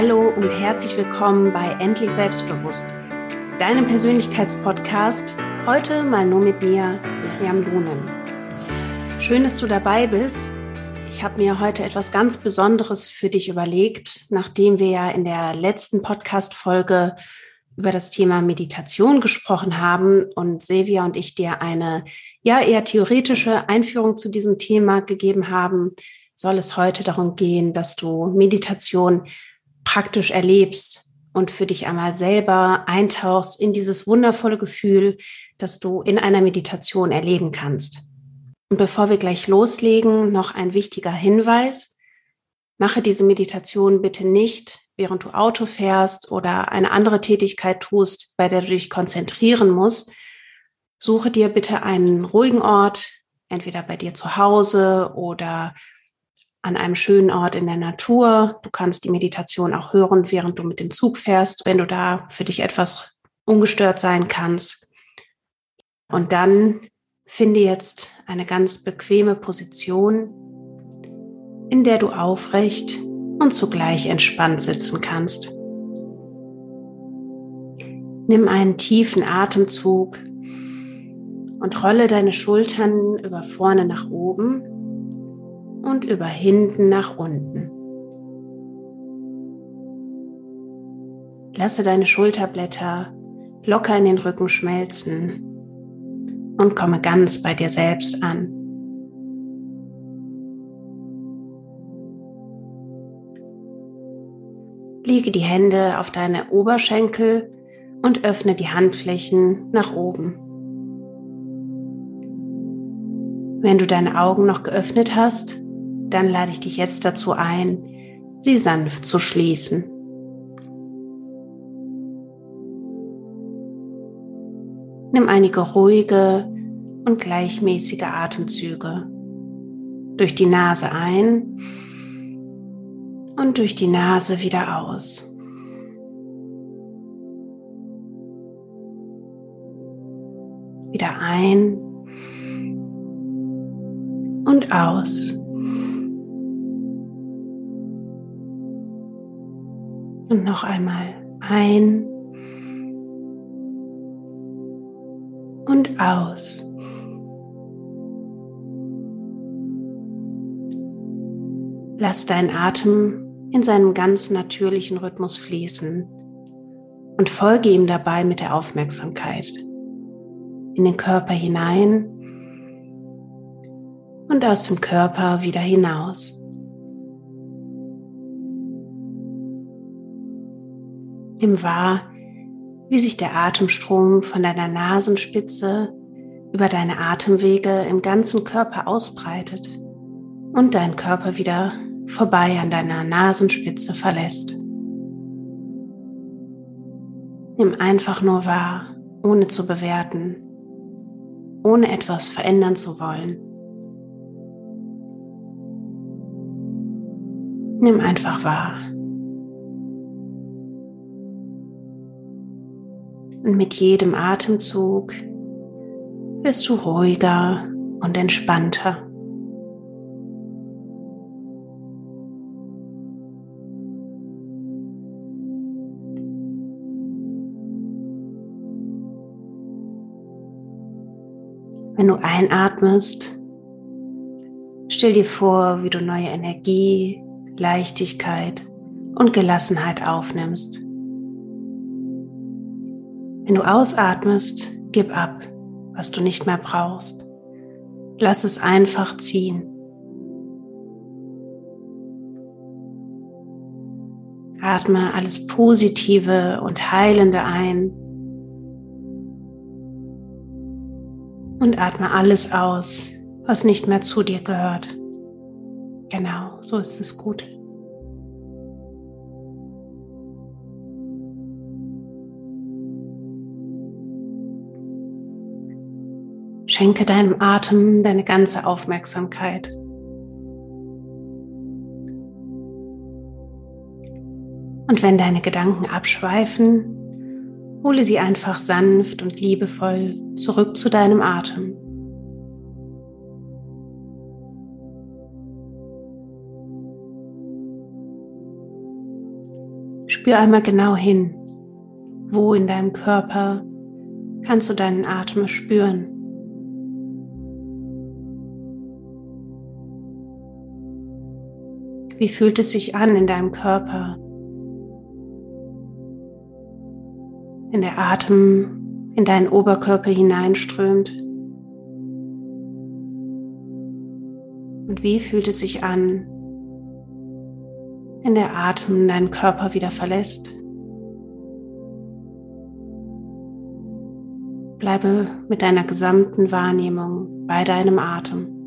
Hallo und herzlich willkommen bei Endlich Selbstbewusst, deinem Persönlichkeitspodcast. Heute mal nur mit mir, Miriam Lohnen. Schön, dass du dabei bist. Ich habe mir heute etwas ganz Besonderes für dich überlegt, nachdem wir ja in der letzten Podcast-Folge über das Thema Meditation gesprochen haben und Silvia und ich dir eine ja eher theoretische Einführung zu diesem Thema gegeben haben, soll es heute darum gehen, dass du Meditation praktisch erlebst und für dich einmal selber eintauchst in dieses wundervolle Gefühl, das du in einer Meditation erleben kannst. Und bevor wir gleich loslegen, noch ein wichtiger Hinweis. Mache diese Meditation bitte nicht, während du Auto fährst oder eine andere Tätigkeit tust, bei der du dich konzentrieren musst. Suche dir bitte einen ruhigen Ort, entweder bei dir zu Hause oder an einem schönen Ort in der Natur. Du kannst die Meditation auch hören, während du mit dem Zug fährst, wenn du da für dich etwas ungestört sein kannst. Und dann finde jetzt eine ganz bequeme Position, in der du aufrecht und zugleich entspannt sitzen kannst. Nimm einen tiefen Atemzug und rolle deine Schultern über vorne nach oben und über hinten nach unten. Lasse deine Schulterblätter locker in den Rücken schmelzen und komme ganz bei dir selbst an. Lege die Hände auf deine Oberschenkel und öffne die Handflächen nach oben. Wenn du deine Augen noch geöffnet hast, dann lade ich dich jetzt dazu ein, sie sanft zu schließen. Nimm einige ruhige und gleichmäßige Atemzüge durch die Nase ein und durch die Nase wieder aus. Wieder ein und aus. Und noch einmal ein und aus. Lass deinen Atem in seinem ganz natürlichen Rhythmus fließen und folge ihm dabei mit der Aufmerksamkeit in den Körper hinein und aus dem Körper wieder hinaus. Nimm wahr, wie sich der Atemstrom von deiner Nasenspitze über deine Atemwege im ganzen Körper ausbreitet und dein Körper wieder vorbei an deiner Nasenspitze verlässt. Nimm einfach nur wahr, ohne zu bewerten, ohne etwas verändern zu wollen. Nimm einfach wahr. Und mit jedem Atemzug wirst du ruhiger und entspannter. Wenn du einatmest, stell dir vor, wie du neue Energie, Leichtigkeit und Gelassenheit aufnimmst. Wenn du ausatmest, gib ab, was du nicht mehr brauchst. Lass es einfach ziehen. Atme alles Positive und Heilende ein. Und atme alles aus, was nicht mehr zu dir gehört. Genau, so ist es gut. Schenke deinem Atem deine ganze Aufmerksamkeit. Und wenn deine Gedanken abschweifen, hole sie einfach sanft und liebevoll zurück zu deinem Atem. Spür einmal genau hin, wo in deinem Körper kannst du deinen Atem spüren. Wie fühlt es sich an in deinem Körper? Wenn der Atem in deinen Oberkörper hineinströmt. Und wie fühlt es sich an, wenn der Atem deinen Körper wieder verlässt? Bleibe mit deiner gesamten Wahrnehmung bei deinem Atem.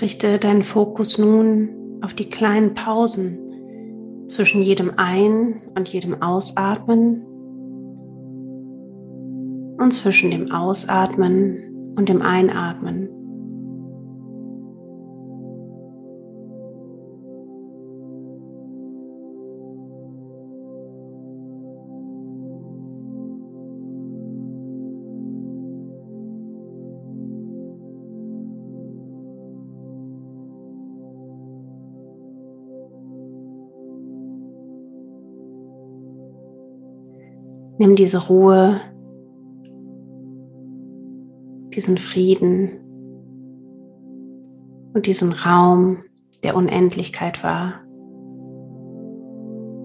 Richte deinen Fokus nun auf die kleinen Pausen zwischen jedem Ein- und jedem Ausatmen und zwischen dem Ausatmen und dem Einatmen. Nimm diese Ruhe, diesen Frieden und diesen Raum der Unendlichkeit wahr.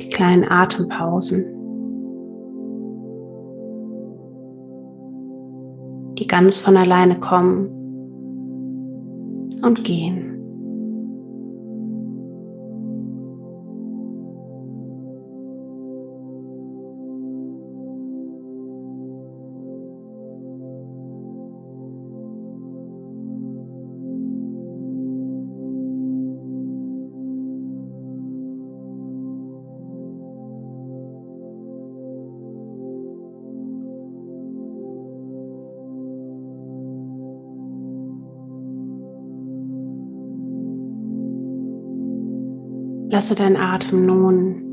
Die kleinen Atempausen, die ganz von alleine kommen und gehen. Lasse dein Atem nun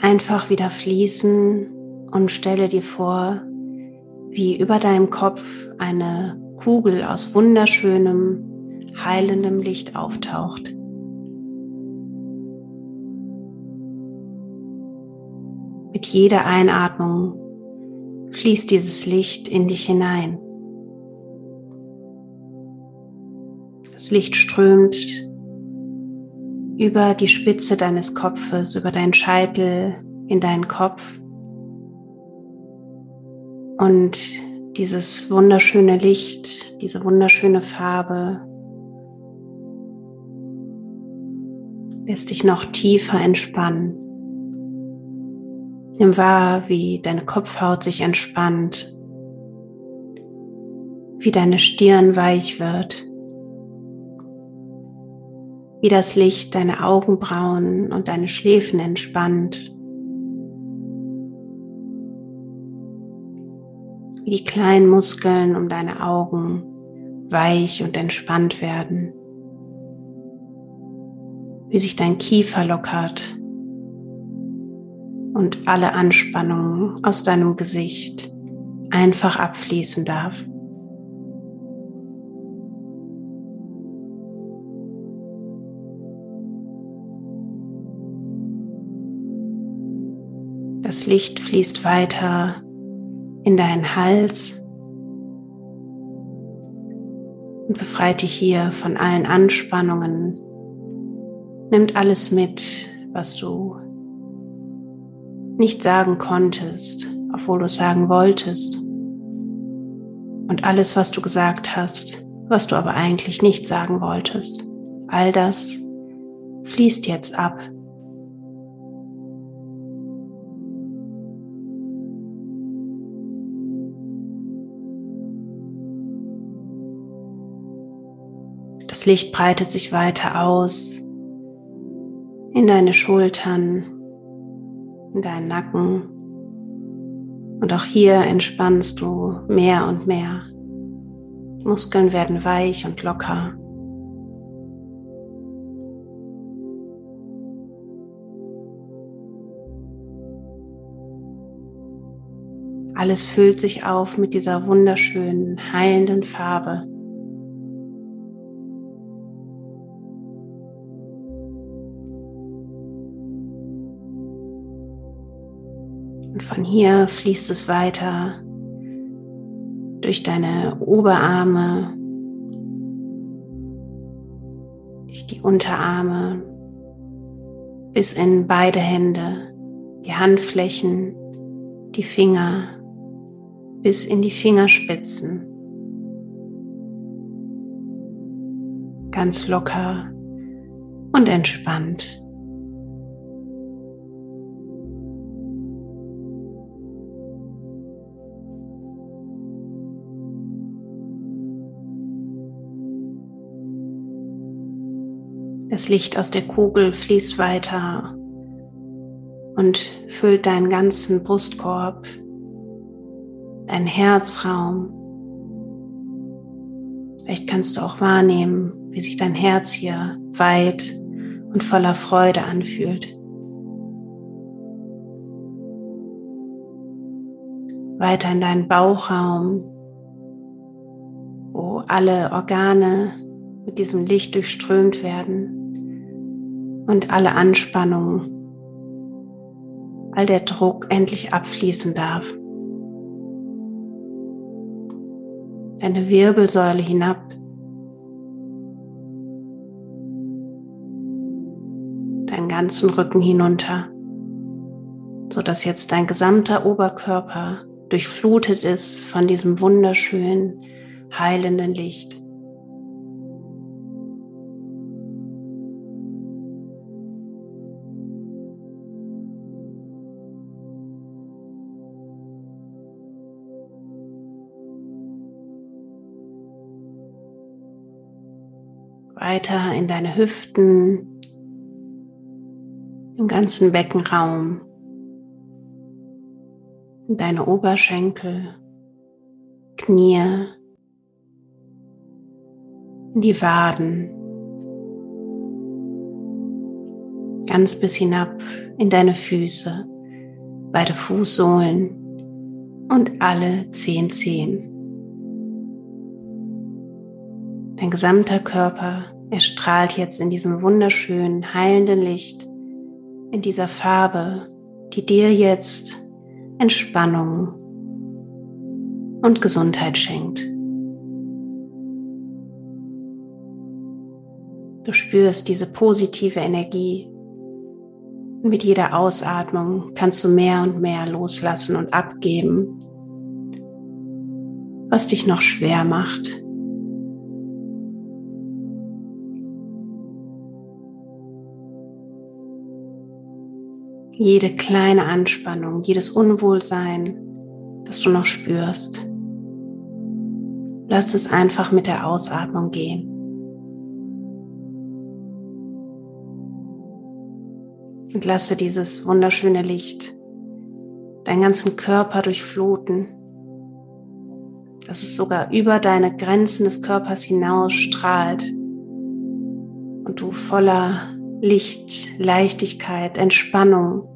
einfach wieder fließen und stelle dir vor, wie über deinem Kopf eine Kugel aus wunderschönem, heilendem Licht auftaucht. Mit jeder Einatmung fließt dieses Licht in dich hinein. Das Licht strömt über die Spitze deines Kopfes, über deinen Scheitel in deinen Kopf. Und dieses wunderschöne Licht, diese wunderschöne Farbe lässt dich noch tiefer entspannen. Nimm wahr, wie deine Kopfhaut sich entspannt, wie deine Stirn weich wird wie das Licht deine Augenbrauen und deine Schläfen entspannt, wie die kleinen Muskeln um deine Augen weich und entspannt werden, wie sich dein Kiefer lockert. Und alle Anspannung aus deinem Gesicht einfach abfließen darf. Licht fließt weiter in deinen Hals und befreit dich hier von allen Anspannungen. Nimmt alles mit, was du nicht sagen konntest, obwohl du es sagen wolltest. Und alles, was du gesagt hast, was du aber eigentlich nicht sagen wolltest. All das fließt jetzt ab Licht breitet sich weiter aus in deine Schultern, in deinen Nacken. Und auch hier entspannst du mehr und mehr. Die Muskeln werden weich und locker. Alles füllt sich auf mit dieser wunderschönen, heilenden Farbe. Von hier fließt es weiter durch deine Oberarme, durch die Unterarme bis in beide Hände, die Handflächen, die Finger bis in die Fingerspitzen. Ganz locker und entspannt. Das Licht aus der Kugel fließt weiter und füllt deinen ganzen Brustkorb, deinen Herzraum. Vielleicht kannst du auch wahrnehmen, wie sich dein Herz hier weit und voller Freude anfühlt. Weiter in deinen Bauchraum, wo alle Organe mit diesem Licht durchströmt werden und alle Anspannung, all der Druck endlich abfließen darf. Deine Wirbelsäule hinab. Deinen ganzen Rücken hinunter, sodass jetzt dein gesamter Oberkörper durchflutet ist von diesem wunderschönen, heilenden Licht. Weiter in deine Hüften, im ganzen Beckenraum, in deine Oberschenkel, Knie, in die Waden, ganz bis hinab in deine Füße, beide Fußsohlen und alle zehn Zehen. Dein gesamter Körper er strahlt jetzt in diesem wunderschönen, heilenden Licht, in dieser Farbe, die dir jetzt Entspannung und Gesundheit schenkt. Du spürst diese positive Energie. Und mit jeder Ausatmung kannst du mehr und mehr loslassen und abgeben, was dich noch schwer macht. Jede kleine Anspannung, jedes Unwohlsein, das du noch spürst. Lass es einfach mit der Ausatmung gehen. Und lasse dieses wunderschöne Licht deinen ganzen Körper durchfluten, dass es sogar über deine Grenzen des Körpers hinaus strahlt und du voller Licht, Leichtigkeit, Entspannung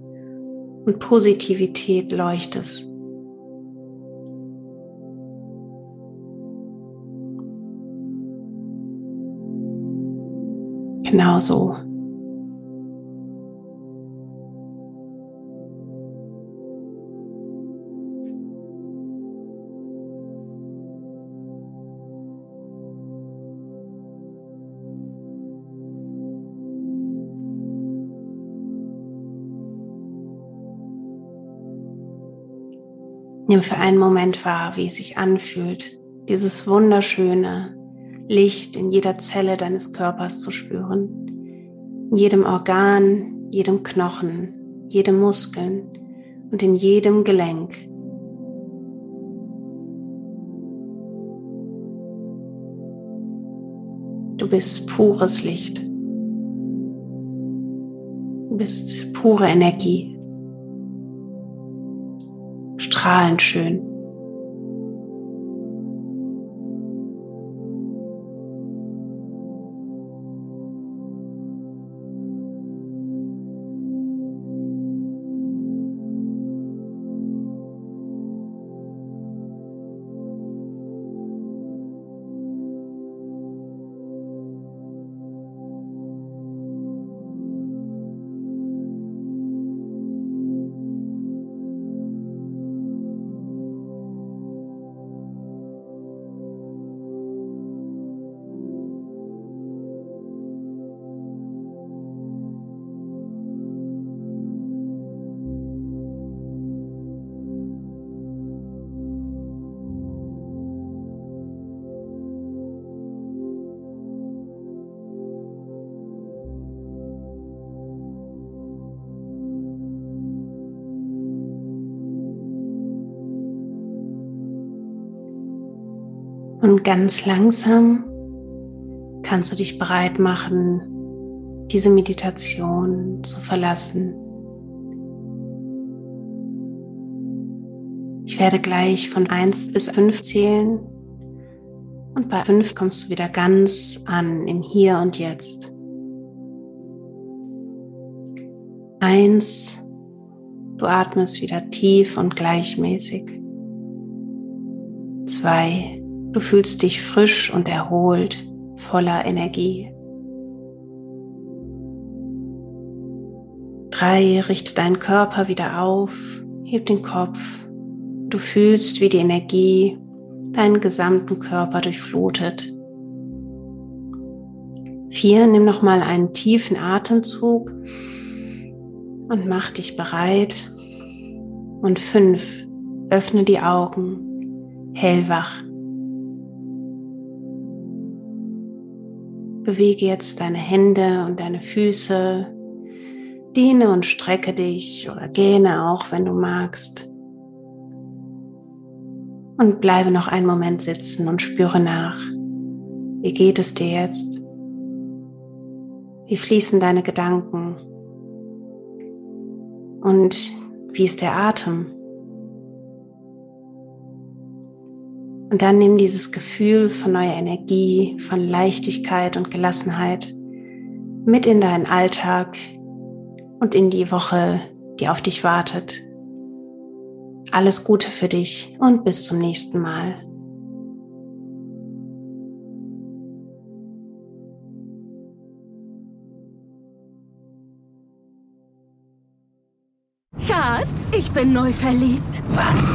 und Positivität leuchtest. Genauso. Nimm für einen Moment wahr, wie es sich anfühlt, dieses wunderschöne Licht in jeder Zelle deines Körpers zu spüren, in jedem Organ, jedem Knochen, jedem Muskeln und in jedem Gelenk. Du bist pures Licht. Du bist pure Energie strahlend schön. Und ganz langsam kannst du dich bereit machen, diese Meditation zu verlassen. Ich werde gleich von 1 bis 5 zählen und bei 5 kommst du wieder ganz an im Hier und Jetzt. 1, du atmest wieder tief und gleichmäßig. 2, du fühlst dich frisch und erholt, voller Energie. 3, richte deinen Körper wieder auf, heb den Kopf Du fühlst, wie die Energie deinen gesamten Körper durchflutet. Vier, nimm nochmal einen tiefen Atemzug und mach dich bereit. Und fünf, öffne die Augen, hellwach. Bewege jetzt deine Hände und deine Füße. Dehne und strecke dich oder gähne auch, wenn du magst. Und bleibe noch einen Moment sitzen und spüre nach. Wie geht es dir jetzt? Wie fließen deine Gedanken? Und wie ist der Atem? Und dann nimm dieses Gefühl von neuer Energie, von Leichtigkeit und Gelassenheit mit in deinen Alltag und in die Woche, die auf dich wartet. Alles Gute für dich und bis zum nächsten Mal. Schatz, ich bin neu verliebt. Was?